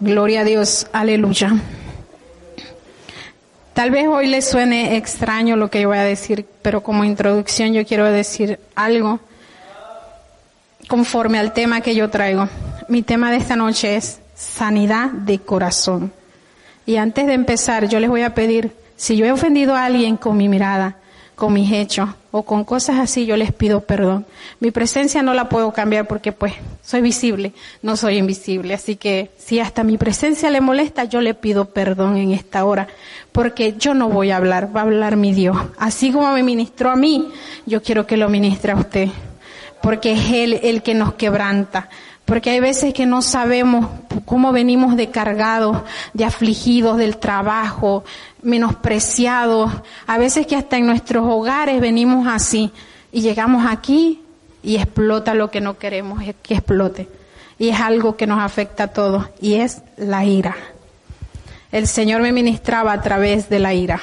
Gloria a Dios, aleluya. Tal vez hoy les suene extraño lo que yo voy a decir, pero como introducción yo quiero decir algo conforme al tema que yo traigo. Mi tema de esta noche es sanidad de corazón. Y antes de empezar, yo les voy a pedir, si yo he ofendido a alguien con mi mirada, con mis hechos o con cosas así, yo les pido perdón. Mi presencia no la puedo cambiar porque pues soy visible, no soy invisible. Así que si hasta mi presencia le molesta, yo le pido perdón en esta hora porque yo no voy a hablar, va a hablar mi Dios. Así como me ministró a mí, yo quiero que lo ministre a usted porque es Él el que nos quebranta. Porque hay veces que no sabemos cómo venimos de cargados, de afligidos del trabajo, menospreciados. A veces que hasta en nuestros hogares venimos así y llegamos aquí y explota lo que no queremos que explote. Y es algo que nos afecta a todos y es la ira. El Señor me ministraba a través de la ira.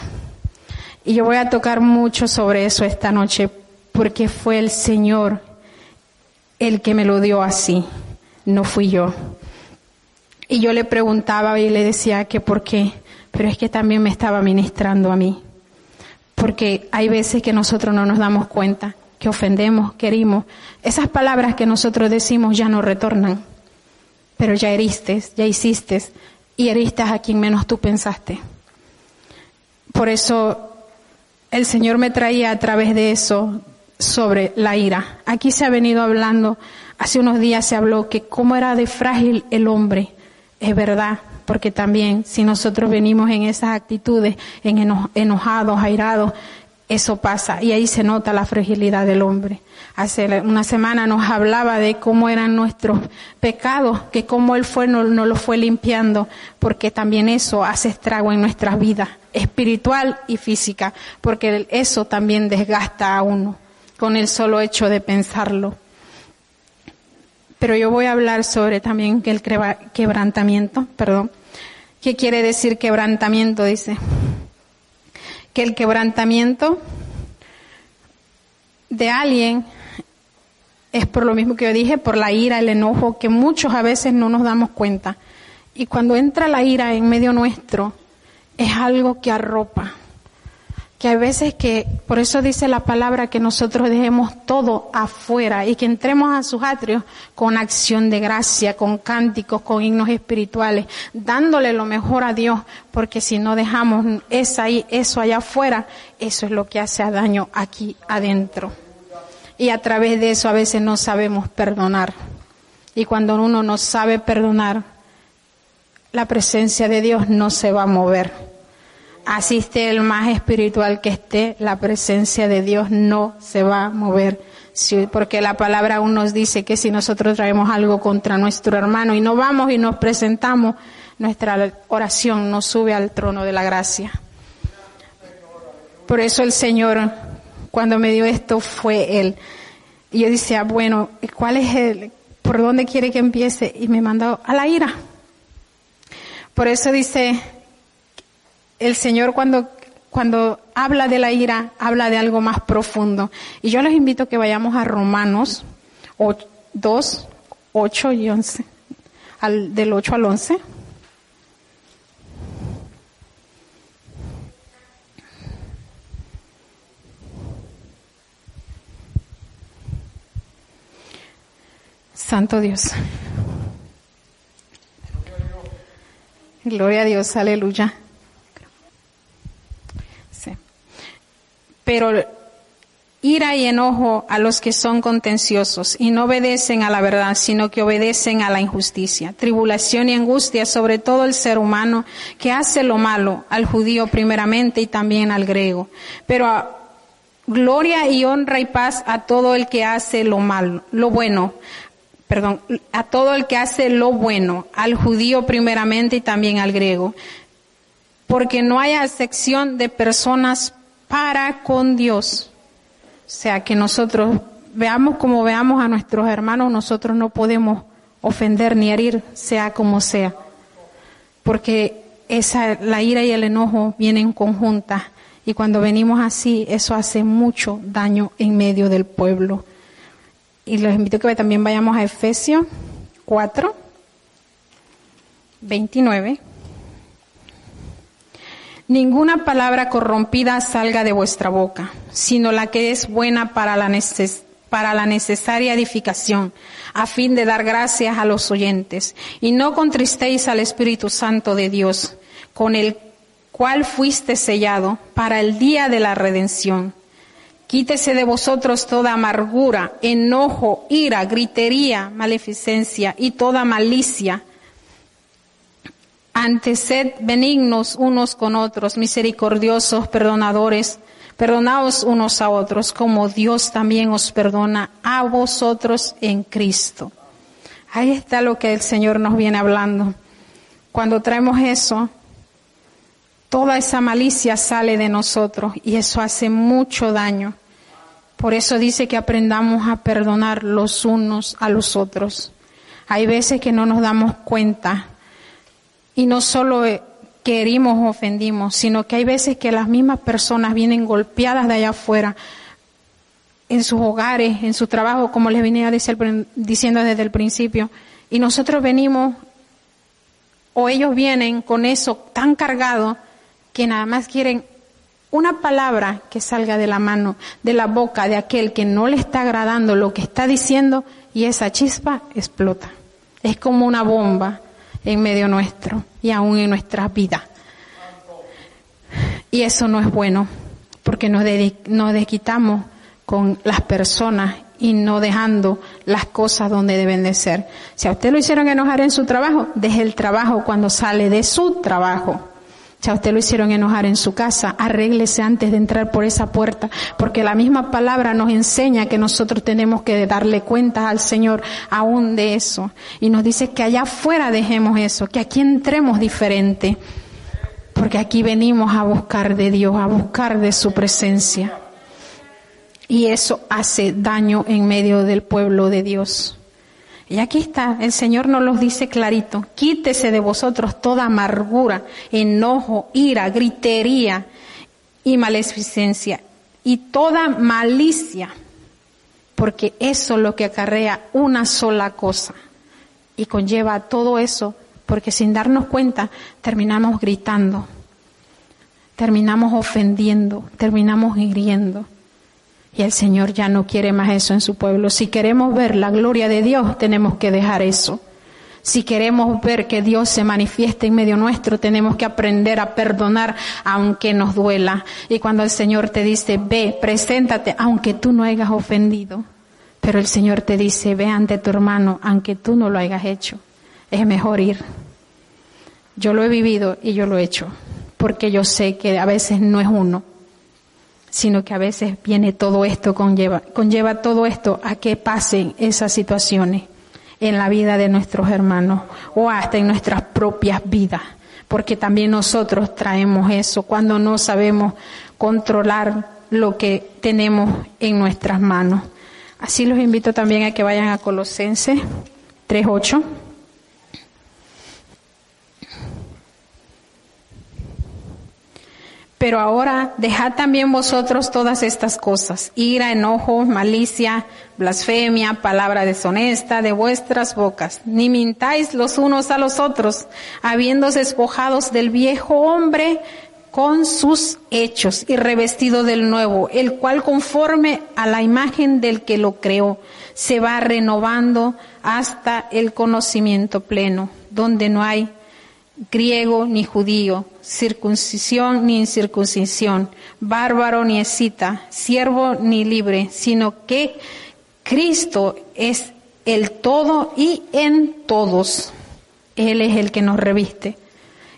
Y yo voy a tocar mucho sobre eso esta noche porque fue el Señor el que me lo dio así no fui yo. Y yo le preguntaba y le decía que por qué, pero es que también me estaba ministrando a mí. Porque hay veces que nosotros no nos damos cuenta, que ofendemos, querimos. Esas palabras que nosotros decimos ya no retornan, pero ya heriste, ya hiciste y heriste a quien menos tú pensaste. Por eso el Señor me traía a través de eso sobre la ira. Aquí se ha venido hablando Hace unos días se habló que cómo era de frágil el hombre. Es verdad, porque también si nosotros venimos en esas actitudes, en enojados, airados, eso pasa y ahí se nota la fragilidad del hombre. Hace una semana nos hablaba de cómo eran nuestros pecados, que cómo Él fue, no, no lo fue limpiando, porque también eso hace estrago en nuestras vidas, espiritual y física, porque eso también desgasta a uno con el solo hecho de pensarlo. Pero yo voy a hablar sobre también el quebrantamiento, perdón. ¿Qué quiere decir quebrantamiento? Dice que el quebrantamiento de alguien es por lo mismo que yo dije, por la ira, el enojo, que muchos a veces no nos damos cuenta. Y cuando entra la ira en medio nuestro, es algo que arropa, que hay veces que, por eso dice la palabra, que nosotros dejemos todo afuera y que entremos a sus atrios con acción de gracia, con cánticos, con himnos espirituales, dándole lo mejor a Dios, porque si no dejamos esa, eso allá afuera, eso es lo que hace daño aquí adentro. Y a través de eso a veces no sabemos perdonar. Y cuando uno no sabe perdonar, la presencia de Dios no se va a mover asiste el más espiritual que esté, la presencia de Dios no se va a mover. porque la palabra aún nos dice que si nosotros traemos algo contra nuestro hermano y no vamos y nos presentamos, nuestra oración nos sube al trono de la gracia. Por eso el Señor, cuando me dio esto, fue Él. Y yo decía, bueno, ¿cuál es el, por dónde quiere que empiece? Y me mandó a la ira. Por eso dice, el Señor cuando, cuando habla de la ira, habla de algo más profundo. Y yo les invito a que vayamos a Romanos 2, 8 y 11, al, del 8 al 11. Santo Dios. Gloria a Dios, aleluya. Pero ira y enojo a los que son contenciosos y no obedecen a la verdad, sino que obedecen a la injusticia. Tribulación y angustia sobre todo el ser humano que hace lo malo, al judío primeramente y también al griego. Pero gloria y honra y paz a todo el que hace lo malo, lo bueno. Perdón, a todo el que hace lo bueno, al judío primeramente y también al griego. Porque no hay acepción de personas para con Dios. O sea, que nosotros veamos como veamos a nuestros hermanos, nosotros no podemos ofender ni herir, sea como sea. Porque esa, la ira y el enojo vienen conjuntas. Y cuando venimos así, eso hace mucho daño en medio del pueblo. Y los invito que también vayamos a Efesios 4, 29. Ninguna palabra corrompida salga de vuestra boca, sino la que es buena para la, necesaria edificación, a fin de dar gracias a los oyentes. Y no contristéis al Espíritu Santo de Dios, con el cual fuiste sellado para el día de la redención. Quítese de vosotros toda amargura, enojo, ira, gritería, maleficencia y toda malicia antes sed benignos unos con otros, misericordiosos, perdonadores, perdonaos unos a otros, como Dios también os perdona a vosotros en Cristo. Ahí está lo que el Señor nos viene hablando. Cuando traemos eso, toda esa malicia sale de nosotros y eso hace mucho daño. Por eso dice que aprendamos a perdonar los unos a los otros. Hay veces que no nos damos cuenta y no solo eh, que herimos o ofendimos, sino que hay veces que las mismas personas vienen golpeadas de allá afuera, en sus hogares, en su trabajo, como les venía diciendo desde el principio, y nosotros venimos, o ellos vienen con eso tan cargado, que nada más quieren una palabra que salga de la mano, de la boca de aquel que no le está agradando lo que está diciendo, y esa chispa explota. Es como una bomba en medio nuestro y aún en nuestras vidas. Y eso no es bueno, porque nos, nos desquitamos con las personas y no dejando las cosas donde deben de ser. Si a usted lo hicieron enojar en su trabajo, deje el trabajo cuando sale de su trabajo. Si a usted lo hicieron enojar en su casa, arréglese antes de entrar por esa puerta, porque la misma palabra nos enseña que nosotros tenemos que darle cuentas al Señor aún de eso. Y nos dice que allá afuera dejemos eso, que aquí entremos diferente, porque aquí venimos a buscar de Dios, a buscar de su presencia. Y eso hace daño en medio del pueblo de Dios. Y aquí está, el Señor nos los dice clarito, quítese de vosotros toda amargura, enojo, ira, gritería y maleficencia y toda malicia, porque eso es lo que acarrea una sola cosa y conlleva todo eso, porque sin darnos cuenta terminamos gritando, terminamos ofendiendo, terminamos hiriendo. Y el Señor ya no quiere más eso en su pueblo. Si queremos ver la gloria de Dios, tenemos que dejar eso. Si queremos ver que Dios se manifieste en medio nuestro, tenemos que aprender a perdonar aunque nos duela. Y cuando el Señor te dice, ve, preséntate, aunque tú no hayas ofendido. Pero el Señor te dice, ve ante tu hermano, aunque tú no lo hayas hecho. Es mejor ir. Yo lo he vivido y yo lo he hecho. Porque yo sé que a veces no es uno sino que a veces viene todo esto, conlleva, conlleva todo esto a que pasen esas situaciones en la vida de nuestros hermanos o hasta en nuestras propias vidas, porque también nosotros traemos eso cuando no sabemos controlar lo que tenemos en nuestras manos. Así los invito también a que vayan a Colosenses 3.8. Pero ahora dejad también vosotros todas estas cosas, ira, enojo, malicia, blasfemia, palabra deshonesta de vuestras bocas. Ni mintáis los unos a los otros, habiéndose despojados del viejo hombre con sus hechos y revestido del nuevo, el cual conforme a la imagen del que lo creó, se va renovando hasta el conocimiento pleno, donde no hay griego ni judío, circuncisión ni incircuncisión, bárbaro ni escita, siervo ni libre, sino que Cristo es el todo y en todos. Él es el que nos reviste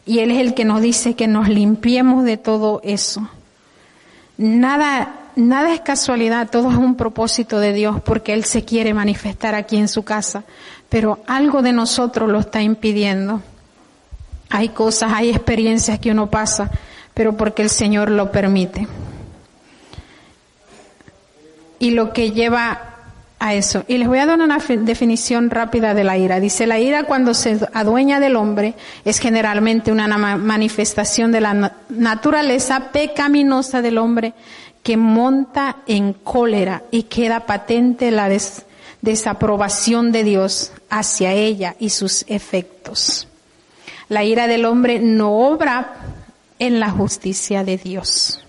y Él es el que nos dice que nos limpiemos de todo eso. Nada, nada es casualidad, todo es un propósito de Dios porque Él se quiere manifestar aquí en su casa, pero algo de nosotros lo está impidiendo. Hay cosas, hay experiencias que uno pasa, pero porque el Señor lo permite. Y lo que lleva a eso. Y les voy a dar una definición rápida de la ira. Dice, la ira cuando se adueña del hombre es generalmente una manifestación de la naturaleza pecaminosa del hombre que monta en cólera y queda patente la desaprobación de Dios hacia ella y sus efectos. La ira del hombre no obra en la justicia de Dios,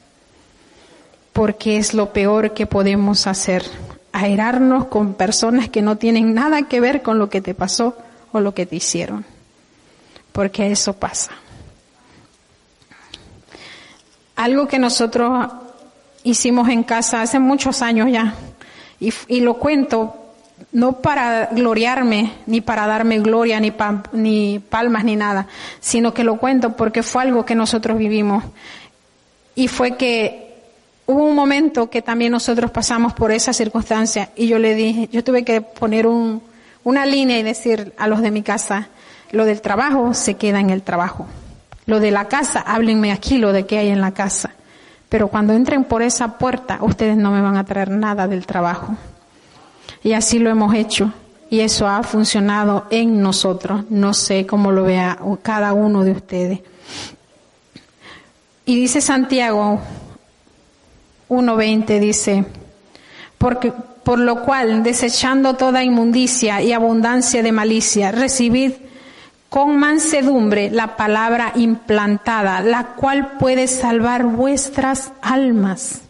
porque es lo peor que podemos hacer, airarnos con personas que no tienen nada que ver con lo que te pasó o lo que te hicieron, porque eso pasa. Algo que nosotros hicimos en casa hace muchos años ya, y, y lo cuento no para gloriarme, ni para darme gloria, ni, ni palmas, ni nada, sino que lo cuento porque fue algo que nosotros vivimos. Y fue que hubo un momento que también nosotros pasamos por esa circunstancia y yo le dije, yo tuve que poner un, una línea y decir a los de mi casa, lo del trabajo se queda en el trabajo. Lo de la casa, háblenme aquí lo de qué hay en la casa. Pero cuando entren por esa puerta, ustedes no me van a traer nada del trabajo. Y así lo hemos hecho. Y eso ha funcionado en nosotros. No sé cómo lo vea cada uno de ustedes. Y dice Santiago 1.20, dice, porque, por lo cual, desechando toda inmundicia y abundancia de malicia, recibid con mansedumbre la palabra implantada, la cual puede salvar vuestras almas.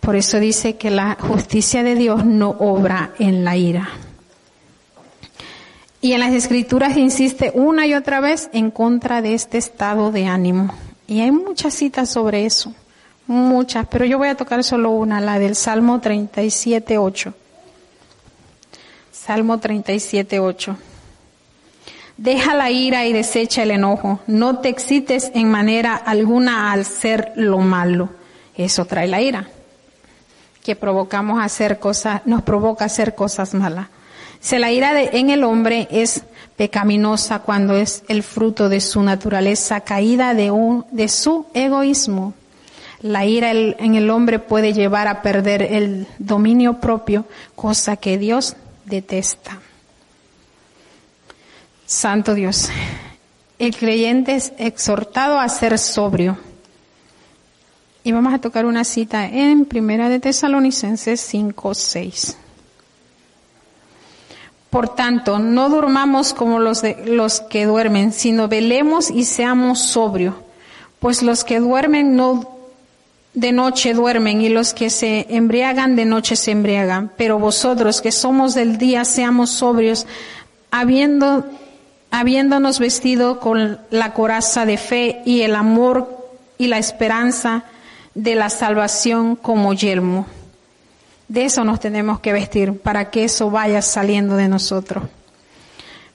Por eso dice que la justicia de Dios no obra en la ira. Y en las escrituras insiste una y otra vez en contra de este estado de ánimo. Y hay muchas citas sobre eso, muchas, pero yo voy a tocar solo una, la del Salmo 37, 8. Salmo 37, 8. Deja la ira y desecha el enojo. No te excites en manera alguna al ser lo malo. Eso trae la ira que provocamos hacer cosas, nos provoca hacer cosas malas. Se la ira en el hombre es pecaminosa cuando es el fruto de su naturaleza caída de un, de su egoísmo. La ira en el hombre puede llevar a perder el dominio propio, cosa que Dios detesta. Santo Dios, el creyente es exhortado a ser sobrio y vamos a tocar una cita en Primera de Tesalonicenses 5, 6. Por tanto, no durmamos como los, de, los que duermen, sino velemos y seamos sobrios. Pues los que duermen no de noche duermen y los que se embriagan de noche se embriagan. Pero vosotros que somos del día seamos sobrios, habiendo, habiéndonos vestido con la coraza de fe y el amor y la esperanza de la salvación como yelmo. De eso nos tenemos que vestir para que eso vaya saliendo de nosotros,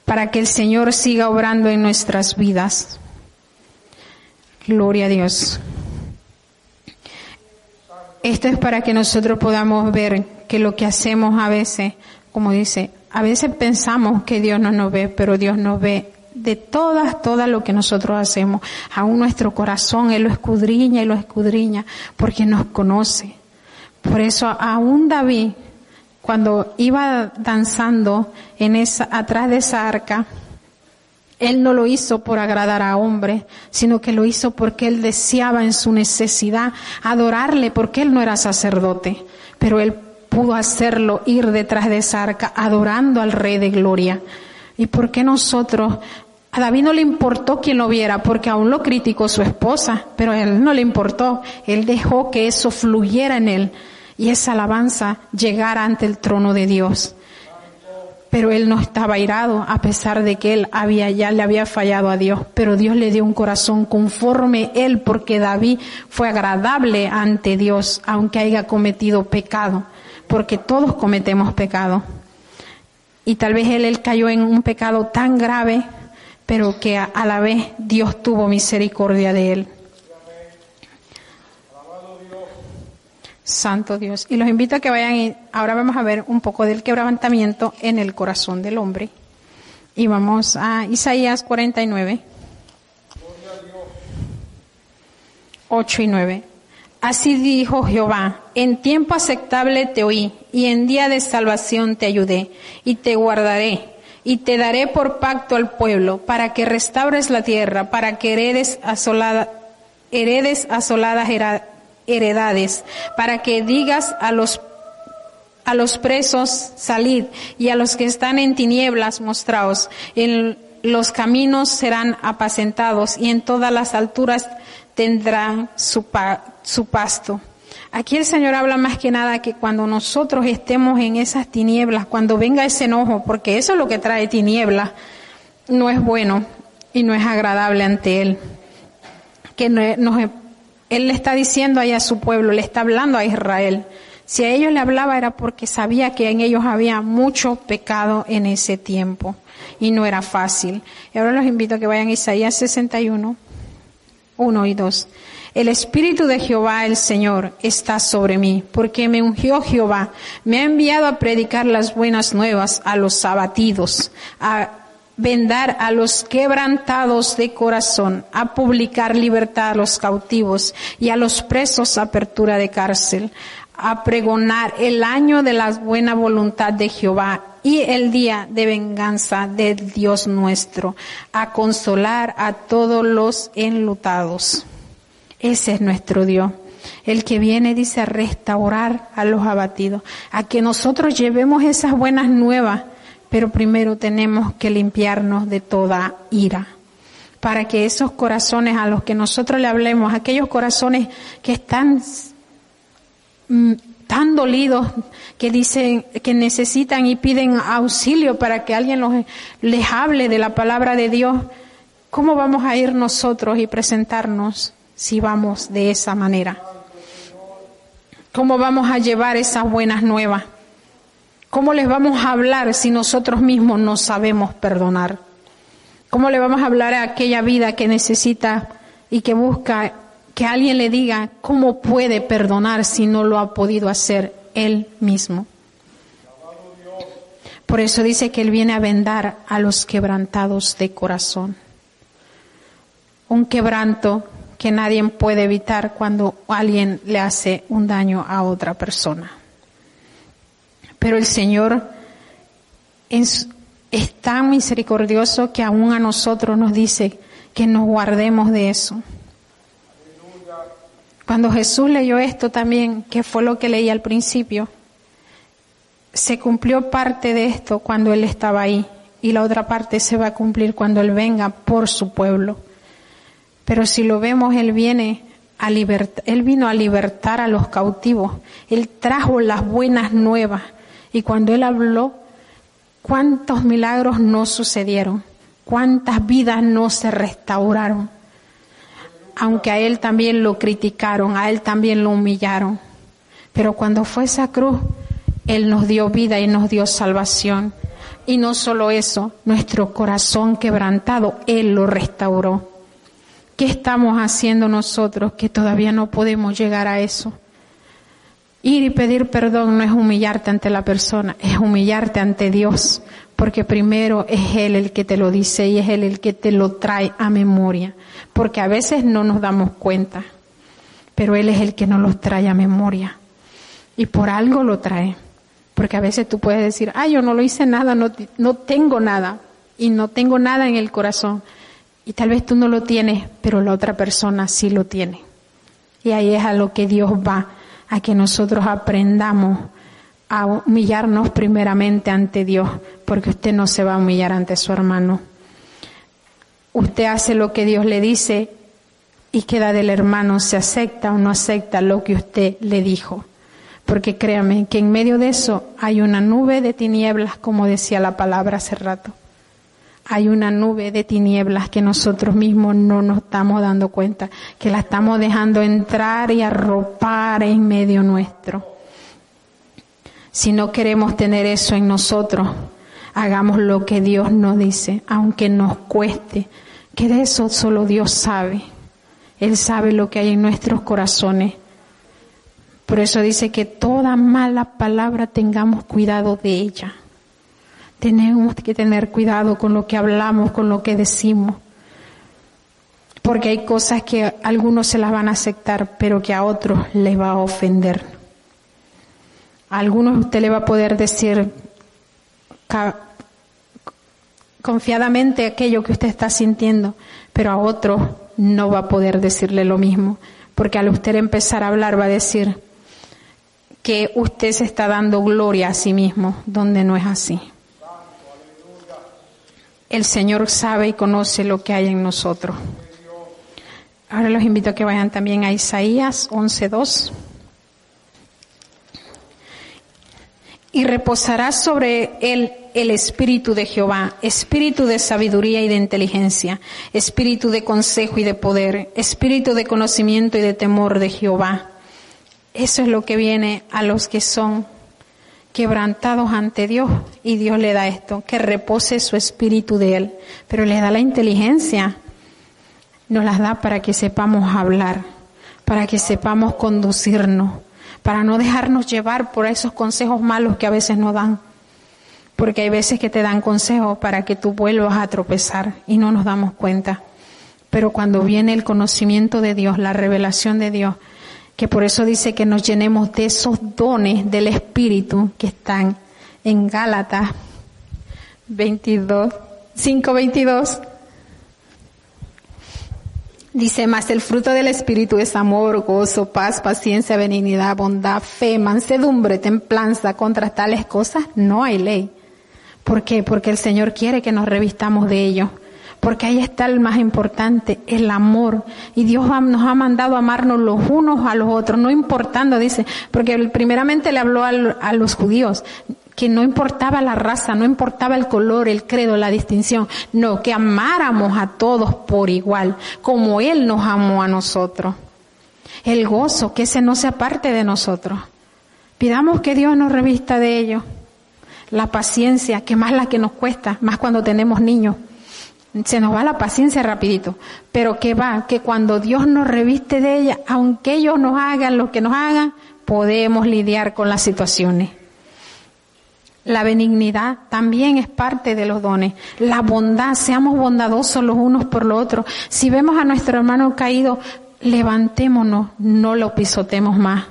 para que el Señor siga obrando en nuestras vidas. Gloria a Dios. Esto es para que nosotros podamos ver que lo que hacemos a veces, como dice, a veces pensamos que Dios no nos ve, pero Dios nos ve de todas, todas lo que nosotros hacemos. Aún nuestro corazón, Él lo escudriña y lo escudriña porque nos conoce. Por eso aún David, cuando iba danzando en esa, atrás de esa arca, él no lo hizo por agradar a hombre, sino que lo hizo porque él deseaba en su necesidad adorarle, porque él no era sacerdote, pero él pudo hacerlo ir detrás de esa arca adorando al Rey de Gloria. ¿Y por qué nosotros a David no le importó quien lo viera, porque aún lo criticó su esposa, pero a él no le importó. Él dejó que eso fluyera en él y esa alabanza llegara ante el trono de Dios. Pero él no estaba airado, a pesar de que él había, ya le había fallado a Dios. Pero Dios le dio un corazón conforme él, porque David fue agradable ante Dios, aunque haya cometido pecado, porque todos cometemos pecado. Y tal vez él, él cayó en un pecado tan grave pero que a, la vez Dios tuvo misericordia de él. Santo Dios. Y los invito a que vayan y ahora vamos a ver un poco del quebrantamiento en el corazón del hombre. Y vamos a Isaías 49, 8 y 9. Así dijo Jehová, en tiempo aceptable te oí, y en día de salvación te ayudé, y te guardaré y te daré por pacto al pueblo, para que restaures la tierra, para que heredes, heredes asoladas heredades, para que digas a los a los presos salid y a los que están en tinieblas mostraos. En los caminos serán apacentados y en todas las alturas tendrán su, su pasto. Aquí el Señor habla más que nada que cuando nosotros estemos en esas tinieblas, cuando venga ese enojo, porque eso es lo que trae tinieblas, no es bueno y no es agradable ante Él. Que Él le está diciendo ahí a su pueblo, le está hablando a Israel. Si a ellos le hablaba era porque sabía que en ellos había mucho pecado en ese tiempo y no era fácil. Y ahora los invito a que vayan a Isaías 61, 1 y 2. El Espíritu de Jehová el Señor está sobre mí, porque me ungió Jehová, me ha enviado a predicar las buenas nuevas a los abatidos, a vendar a los quebrantados de corazón, a publicar libertad a los cautivos y a los presos apertura de cárcel, a pregonar el año de la buena voluntad de Jehová y el día de venganza de Dios nuestro, a consolar a todos los enlutados. Ese es nuestro Dios. El que viene, dice, a restaurar a los abatidos, a que nosotros llevemos esas buenas nuevas, pero primero tenemos que limpiarnos de toda ira para que esos corazones a los que nosotros le hablemos, aquellos corazones que están mm, tan dolidos, que dicen que necesitan y piden auxilio para que alguien les hable de la palabra de Dios, ¿cómo vamos a ir nosotros y presentarnos si vamos de esa manera? ¿Cómo vamos a llevar esas buenas nuevas? ¿Cómo les vamos a hablar si nosotros mismos no sabemos perdonar? ¿Cómo le vamos a hablar a aquella vida que necesita y que busca que alguien le diga cómo puede perdonar si no lo ha podido hacer él mismo? Por eso dice que Él viene a vendar a los quebrantados de corazón. Un quebranto que nadie puede evitar cuando alguien le hace un daño a otra persona. Pero el Señor es, tan misericordioso que aún a nosotros nos dice que nos guardemos de eso. Cuando Jesús leyó esto también, que fue lo que leí al principio, se cumplió parte de esto cuando Él estaba ahí y la otra parte se va a cumplir cuando Él venga por su pueblo. Pero si lo vemos, Él viene a libertar, Él vino a libertar a los cautivos. Él trajo las buenas nuevas. Y cuando Él habló, cuántos milagros no sucedieron, cuántas vidas no se restauraron. Aunque a Él también lo criticaron, a Él también lo humillaron. Pero cuando fue esa cruz, Él nos dio vida y nos dio salvación. Y no solo eso, nuestro corazón quebrantado, Él lo restauró. ¿Qué estamos haciendo nosotros que todavía no podemos llegar a eso? Ir y pedir perdón no es humillarte ante la persona, es humillarte ante Dios, porque primero es Él el que te lo dice y es Él el que te lo trae a memoria, porque a veces no nos damos cuenta, pero Él es el que nos los trae a memoria y por algo lo trae, porque a veces tú puedes decir, ah, yo no lo hice nada, no, no tengo nada y no tengo nada en el corazón, y tal vez tú no lo tienes, pero la otra persona sí lo tiene. Y ahí es a lo que Dios va, a que nosotros aprendamos a humillarnos primeramente ante Dios, porque usted no se va a humillar ante su hermano. Usted hace lo que Dios le dice y queda del hermano, se acepta o no acepta lo que usted le dijo. Porque créame que en medio de eso hay una nube de tinieblas, como decía la palabra hace rato hay una nube de tinieblas que nosotros mismos no nos estamos dando cuenta, que la estamos dejando entrar y arropar en medio nuestro. Si no queremos tener eso en nosotros, hagamos lo que Dios nos dice, aunque nos cueste, que de eso solo Dios sabe. Él sabe lo que hay en nuestros corazones. Por eso dice que toda mala palabra tengamos cuidado de ella tenemos que tener cuidado con lo que hablamos, con lo que decimos. Porque hay cosas que algunos se las van a aceptar, pero que a otros les va a ofender. A algunos usted le va a poder decir confiadamente aquello que usted está sintiendo, pero a otros no va a poder decirle lo mismo. Porque al usted empezar a hablar va a decir que usted se está dando gloria a sí mismo, donde no es así. El Señor sabe y conoce lo que hay en nosotros. Ahora los invito a que vayan también a Isaías 11.2. Y reposará sobre él el espíritu de Jehová, espíritu de sabiduría y de inteligencia, espíritu de consejo y de poder, espíritu de conocimiento y de temor de Jehová. Eso es lo que viene a los que son quebrantados ante Dios. Y Dios le da esto, que repose su espíritu de él, pero le da la inteligencia, nos las da para que sepamos hablar, para que sepamos conducirnos, para no dejarnos llevar por esos consejos malos que a veces nos dan, porque hay veces que te dan consejos para que tú vuelvas a tropezar y no nos damos cuenta. Pero cuando viene el conocimiento de Dios, la revelación de Dios, que por eso dice que nos llenemos de esos dones del Espíritu que están en Gálatas 22, 5, 22. Dice, más el fruto del Espíritu es amor, gozo, paz, paciencia, benignidad, bondad, fe, mansedumbre, templanza. Contra tales cosas no hay ley. ¿Por qué? Porque el Señor quiere que nos revistamos de ello porque ahí está el más importante, el amor. Y Dios nos ha mandado a amarnos los unos a los otros, no importando, dice, porque primeramente le habló a los judíos, que no importaba la raza, no importaba el color, el credo, la distinción, no, que amáramos a todos por igual, como Él nos amó a nosotros. El gozo, que ese no sea parte de nosotros. Pidamos que Dios nos revista de ello. La paciencia, que más la que nos cuesta, más cuando tenemos niños se nos va la paciencia rapidito, pero que va, que cuando Dios nos reviste de ella, aunque ellos nos hagan lo que nos hagan, podemos lidiar con las situaciones. La benignidad también es parte de los dones. La bondad, seamos bondadosos los unos por los otros. Si vemos a nuestro hermano caído, levantémonos, no lo pisotemos más.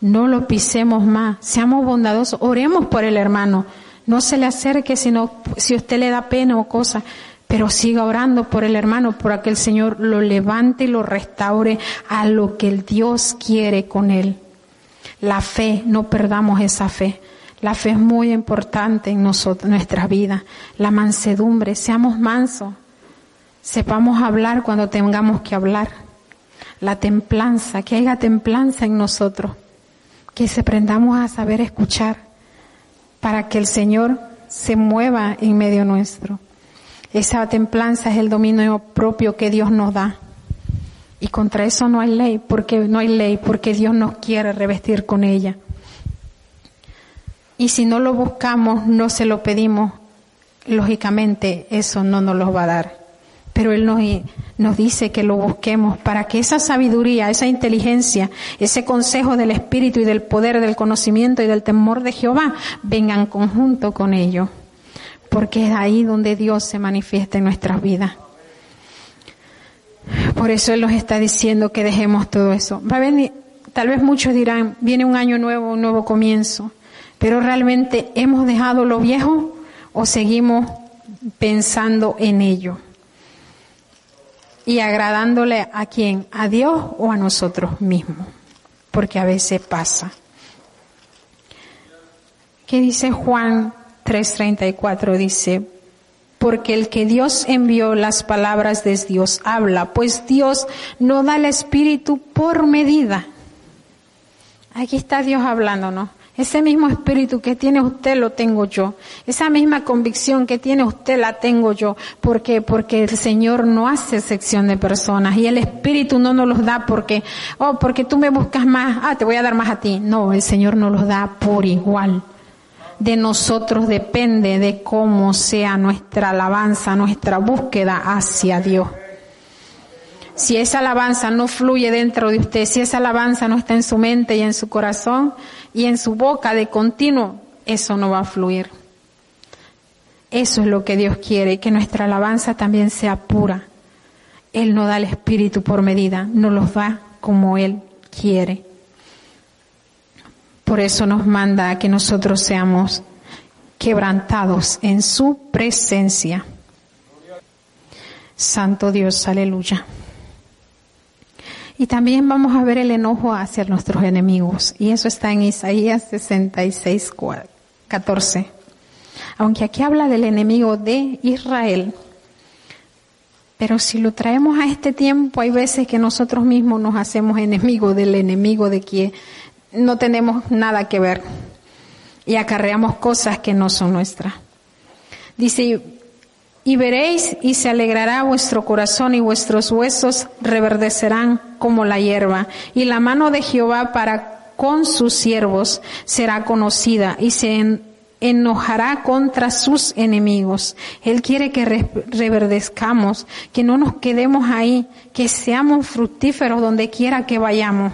No lo pisemos más. Seamos bondadosos. Oremos por el hermano. No se le acerque sino si usted le da pena o cosa pero siga orando por el hermano, para que el Señor lo levante y lo restaure a lo que el Dios quiere con él. La fe, no perdamos esa fe. La fe es muy importante en nosotros, nuestra vida. La mansedumbre, seamos mansos. Sepamos hablar cuando tengamos que hablar. La templanza, que haya templanza en nosotros. Que se aprendamos a saber escuchar para que el Señor se mueva en medio nuestro. Esa templanza es el dominio propio que Dios nos da. Y contra eso no hay ley, porque no hay ley, porque Dios nos quiere revestir con ella. Y si no lo buscamos, no se lo pedimos, lógicamente eso no nos lo va a dar. Pero Él nos, nos dice que lo busquemos para que esa sabiduría, esa inteligencia, ese consejo del Espíritu y del poder, del conocimiento y del temor de Jehová vengan conjunto con ello porque es ahí donde Dios se manifiesta en nuestras vidas. Por eso Él nos está diciendo que dejemos todo eso. Tal vez muchos dirán, viene un año nuevo, un nuevo comienzo, pero realmente hemos dejado lo viejo o seguimos pensando en ello y agradándole a quién, a Dios o a nosotros mismos, porque a veces pasa. ¿Qué dice Juan 3:34 dice, porque el que Dios envió las palabras de Dios habla, pues Dios no da el espíritu por medida. Aquí está Dios hablando, ¿no? Ese mismo espíritu que tiene usted lo tengo yo. Esa misma convicción que tiene usted la tengo yo. ¿Por qué? Porque el Señor no hace sección de personas y el espíritu no nos los da porque, oh, porque tú me buscas más, ah, te voy a dar más a ti. No, el Señor nos los da por igual de nosotros depende de cómo sea nuestra alabanza, nuestra búsqueda hacia Dios. Si esa alabanza no fluye dentro de usted, si esa alabanza no está en su mente y en su corazón y en su boca de continuo, eso no va a fluir. Eso es lo que Dios quiere, que nuestra alabanza también sea pura. Él no da el Espíritu por medida, no los da como Él quiere. Por eso nos manda a que nosotros seamos quebrantados en su presencia. Santo Dios, aleluya. Y también vamos a ver el enojo hacia nuestros enemigos. Y eso está en Isaías 66, 14. Aunque aquí habla del enemigo de Israel, pero si lo traemos a este tiempo, hay veces que nosotros mismos nos hacemos enemigos del enemigo de quien no tenemos nada que ver y acarreamos cosas que no son nuestras. Dice, y veréis y se alegrará vuestro corazón y vuestros huesos reverdecerán como la hierba, y la mano de Jehová para con sus siervos será conocida y se enojará contra sus enemigos. Él quiere que reverdezcamos, que no nos quedemos ahí, que seamos fructíferos donde quiera que vayamos.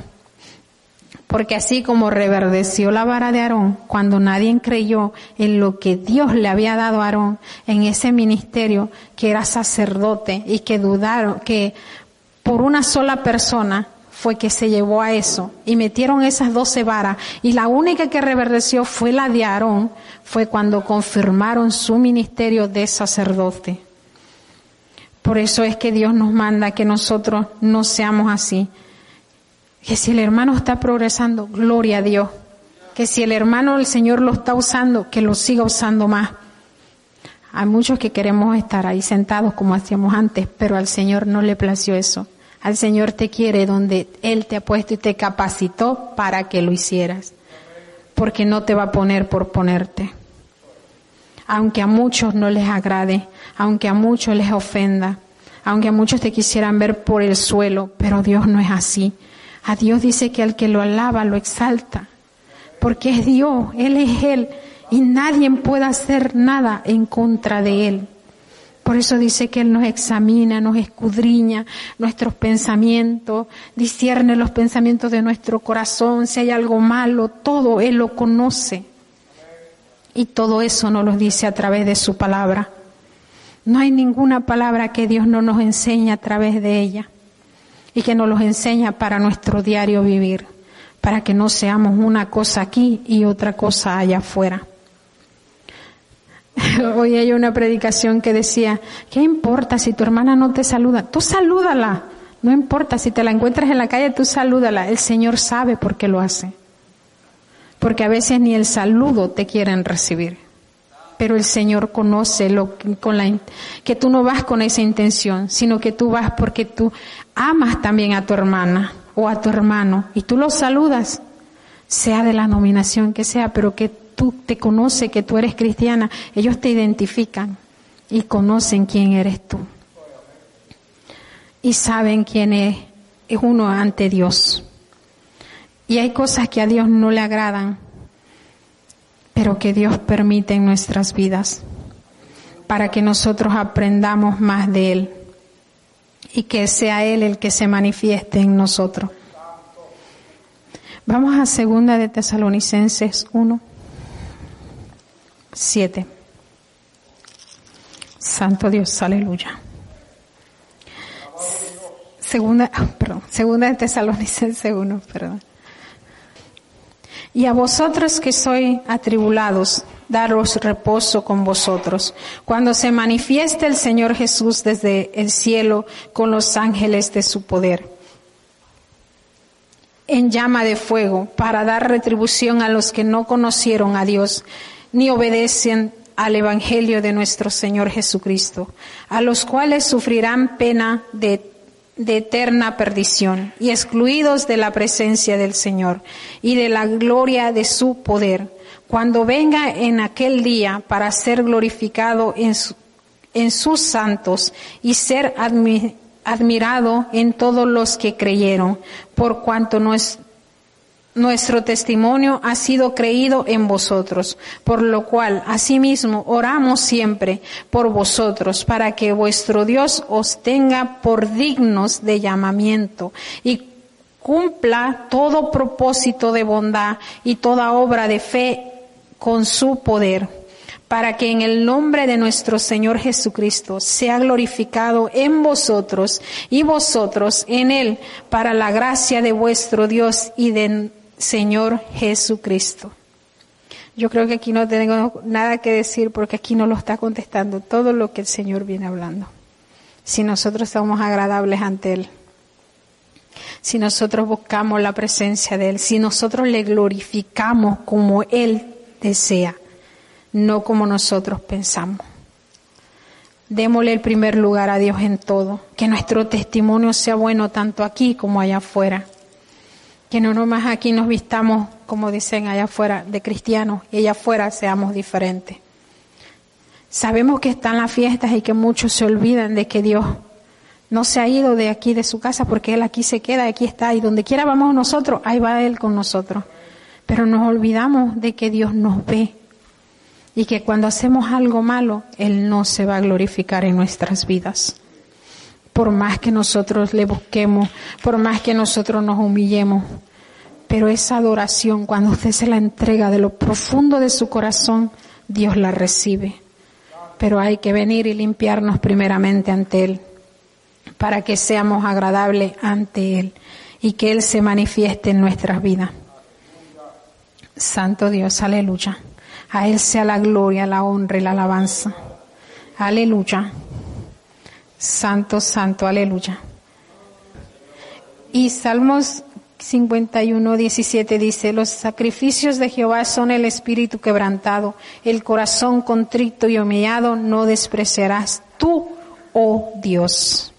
Porque así como reverdeció la vara de Aarón, cuando nadie creyó en lo que Dios le había dado a Aarón en ese ministerio, que era sacerdote, y que dudaron, que por una sola persona fue que se llevó a eso, y metieron esas doce varas, y la única que reverdeció fue la de Aarón, fue cuando confirmaron su ministerio de sacerdote. Por eso es que Dios nos manda que nosotros no seamos así, que si el hermano está progresando, gloria a Dios. Que si el hermano el Señor lo está usando, que lo siga usando más. Hay muchos que queremos estar ahí sentados como hacíamos antes, pero al Señor no le plació eso. Al Señor te quiere donde Él te ha puesto y te capacitó para que lo hicieras. Porque no te va a poner por ponerte. Aunque a muchos no les agrade, aunque a muchos les ofenda, aunque a muchos te quisieran ver por el suelo, pero Dios no es así. A Dios dice que al que lo alaba lo exalta, porque es Dios, Él es Él, y nadie puede hacer nada en contra de Él. Por eso dice que Él nos examina, nos escudriña nuestros pensamientos, discierne los pensamientos de nuestro corazón, si hay algo malo, todo Él lo conoce. Y todo eso nos lo dice a través de su palabra. No hay ninguna palabra que Dios no nos enseñe a través de ella y que nos los enseña para nuestro diario vivir, para que no seamos una cosa aquí y otra cosa allá afuera. Hoy hay una predicación que decía, ¿qué importa si tu hermana no te saluda? Tú salúdala. No importa si te la encuentras en la calle, tú salúdala. El Señor sabe por qué lo hace. Porque a veces ni el saludo te quieren recibir. Pero el Señor conoce lo que tú no vas con esa intención, sino que tú vas porque tú amas también a tu hermana o a tu hermano y tú los saludas, sea de la nominación que sea, pero que tú te conoces que tú eres cristiana, ellos te identifican y conocen quién eres tú. Y saben quién es, es uno ante Dios. Y hay cosas que a Dios no le agradan, pero que Dios permite en nuestras vidas para que nosotros aprendamos más de Él y que sea Él el que se manifieste en nosotros. Vamos a segunda de Tesalonicenses 1, 7. Santo Dios, aleluya. Segunda, ah, perdón, segunda de Tesalonicenses 1, perdón. Y a vosotros que sois atribulados, daros reposo con vosotros, cuando se manifieste el Señor Jesús desde el cielo con los ángeles de su poder, en llama de fuego, para dar retribución a los que no conocieron a Dios, ni obedecen al Evangelio de nuestro Señor Jesucristo, a los cuales sufrirán pena de de eterna perdición y excluidos de la presencia del Señor y de la gloria de su poder. Cuando venga en aquel día para ser glorificado en, en sus santos y ser admirado en todos los que creyeron, por cuanto nuestro testimonio ha sido creído en vosotros, por lo cual asimismo oramos siempre por vosotros, para que vuestro Dios os tenga por dignos de llamamiento y cumpla todo propósito de bondad y toda obra de fe con su poder, para que en el nombre de nuestro Señor Jesucristo sea glorificado en vosotros y vosotros en Él, para la gracia de vuestro Dios y de Señor Jesucristo. Yo creo que aquí no tengo nada que decir porque aquí no lo está contestando todo lo que el Señor viene hablando. Si nosotros somos agradables ante Él, si nosotros buscamos la presencia de Él, si nosotros le glorificamos como Él desea. no como nosotros pensamos. Démosle el primer lugar a Dios en todo, que nuestro testimonio sea bueno tanto aquí como allá afuera. Que no nomás aquí nos vistamos, como dicen allá afuera, de cristianos y allá afuera seamos diferentes. Sabemos que están las fiestas y que muchos se olvidan de que Dios no se ha ido de aquí, de su casa, porque Él aquí se queda, aquí está, y donde quiera vamos nosotros, ahí va Él con nosotros. Pero nos olvidamos de que Dios nos ve y que cuando hacemos algo malo, Él no se va a glorificar en nuestras vidas. Por más que nosotros le busquemos, por más que nosotros nos humillemos, pero esa adoración, cuando usted se la entrega de lo profundo de su corazón, Dios la recibe. Pero hay que venir y limpiarnos primeramente ante Él, para que seamos agradables ante Él y que Él se manifieste en nuestras vidas. Santo Dios, aleluya. A Él sea la gloria, la honra y la alabanza. Aleluya. Santo, santo, aleluya. Y Salmos 51, 17 dice, los sacrificios de Jehová son el espíritu quebrantado, el corazón contrito y humillado no despreciarás tú, oh Dios.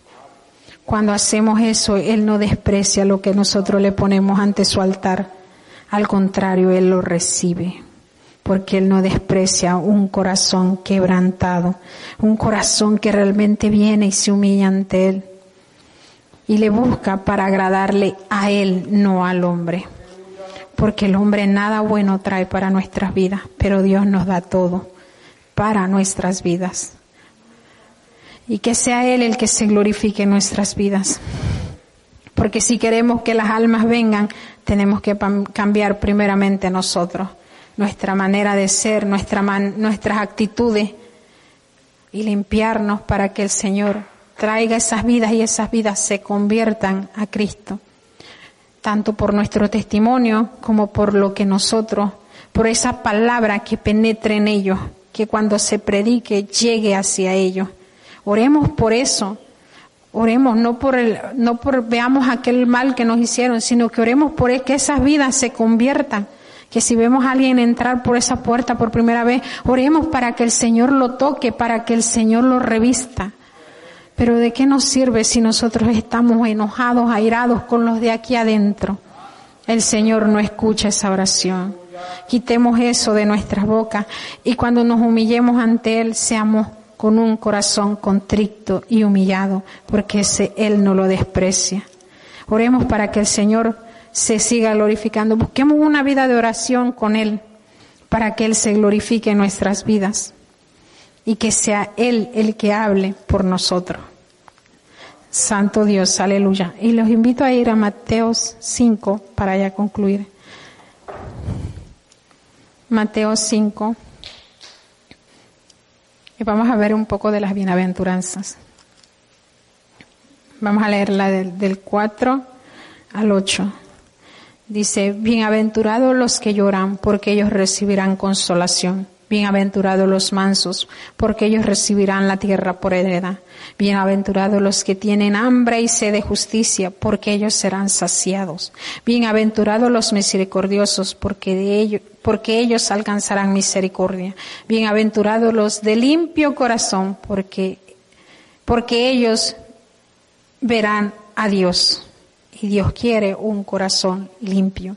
Cuando hacemos eso, Él no desprecia lo que nosotros le ponemos ante su altar. Al contrario, Él lo recibe porque Él no desprecia un corazón quebrantado, un corazón que realmente viene y se humilla ante Él y le busca para agradarle a Él, no al hombre. Porque el hombre nada bueno trae para nuestras vidas, pero Dios nos da todo para nuestras vidas. Y que sea Él el que se glorifique en nuestras vidas. Porque si queremos que las almas vengan, tenemos que cambiar primeramente nosotros nuestra manera de ser, nuestra nuestras actitudes y limpiarnos para que el Señor traiga esas vidas y esas vidas se conviertan a Cristo, tanto por nuestro testimonio como por lo que nosotros, por esa palabra que penetre en ellos, que cuando se predique llegue hacia ellos. Oremos por eso. Oremos no por el, no por veamos aquel mal que nos hicieron, sino que oremos por que esas vidas se conviertan que si vemos a alguien entrar por esa puerta por primera vez, oremos para que el Señor lo toque, para que el Señor lo revista. Pero ¿de qué nos sirve si nosotros estamos enojados, airados con los de aquí adentro? El Señor no escucha esa oración. Quitemos eso de nuestras bocas y cuando nos humillemos ante Él seamos con un corazón contrito y humillado, porque ese Él no lo desprecia. Oremos para que el Señor se siga glorificando. Busquemos una vida de oración con Él para que Él se glorifique en nuestras vidas y que sea Él el que hable por nosotros. Santo Dios, aleluya. Y los invito a ir a Mateos 5 para ya concluir. Mateo 5. Y vamos a ver un poco de las bienaventuranzas. Vamos a leer la del, del 4 al 8. Dice, bienaventurados los que lloran, porque ellos recibirán consolación. Bienaventurados los mansos, porque ellos recibirán la tierra por heredad. Bienaventurados los que tienen hambre y sed de justicia, porque ellos serán saciados. Bienaventurados los misericordiosos, porque de ellos, porque ellos alcanzarán misericordia. Bienaventurados los de limpio corazón, porque, porque ellos verán a Dios. Y Dios quiere un corazón limpio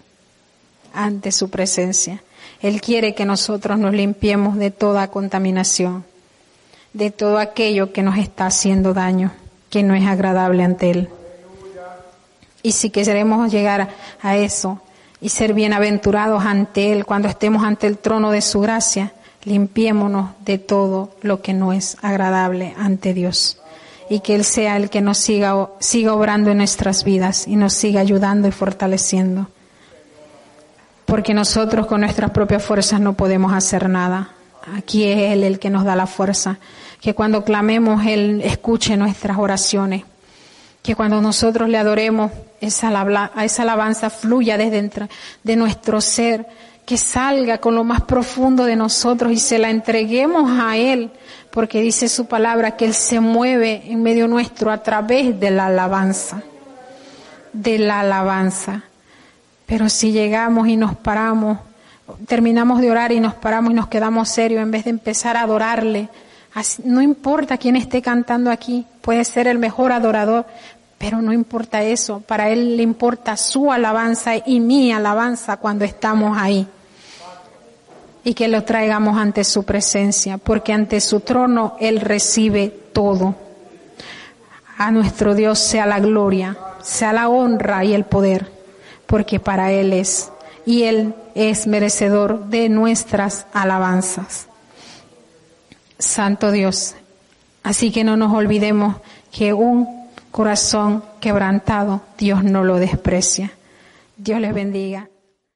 ante su presencia. Él quiere que nosotros nos limpiemos de toda contaminación, de todo aquello que nos está haciendo daño, que no es agradable ante Él. Y si queremos llegar a eso y ser bienaventurados ante Él cuando estemos ante el trono de su gracia, limpiémonos de todo lo que no es agradable ante Dios y que Él sea el que nos siga, siga obrando en nuestras vidas y nos siga ayudando y fortaleciendo. Porque nosotros con nuestras propias fuerzas no podemos hacer nada. Aquí es Él el que nos da la fuerza. Que cuando clamemos Él escuche nuestras oraciones. Que cuando nosotros le adoremos, esa, esa alabanza fluya desde dentro de nuestro ser. Que salga con lo más profundo de nosotros y se la entreguemos a Él porque dice su palabra que Él se mueve en medio nuestro a través de la alabanza, de la alabanza. Pero si llegamos y nos paramos terminamos de orar y nos paramos y nos quedamos serios en vez de empezar a adorarle. no importa quién esté cantando aquí, puede ser el mejor adorador, pero no importa eso, para Él le importa su alabanza y mi alabanza cuando estamos ahí. Y que lo traigamos ante su presencia, porque ante su trono Él recibe todo. A nuestro Dios sea la gloria, sea la honra y el poder, porque para Él es, y Él es merecedor de nuestras alabanzas. Santo Dios. Así que no nos olvidemos que un corazón quebrantado, Dios no lo desprecia. Dios les bendiga.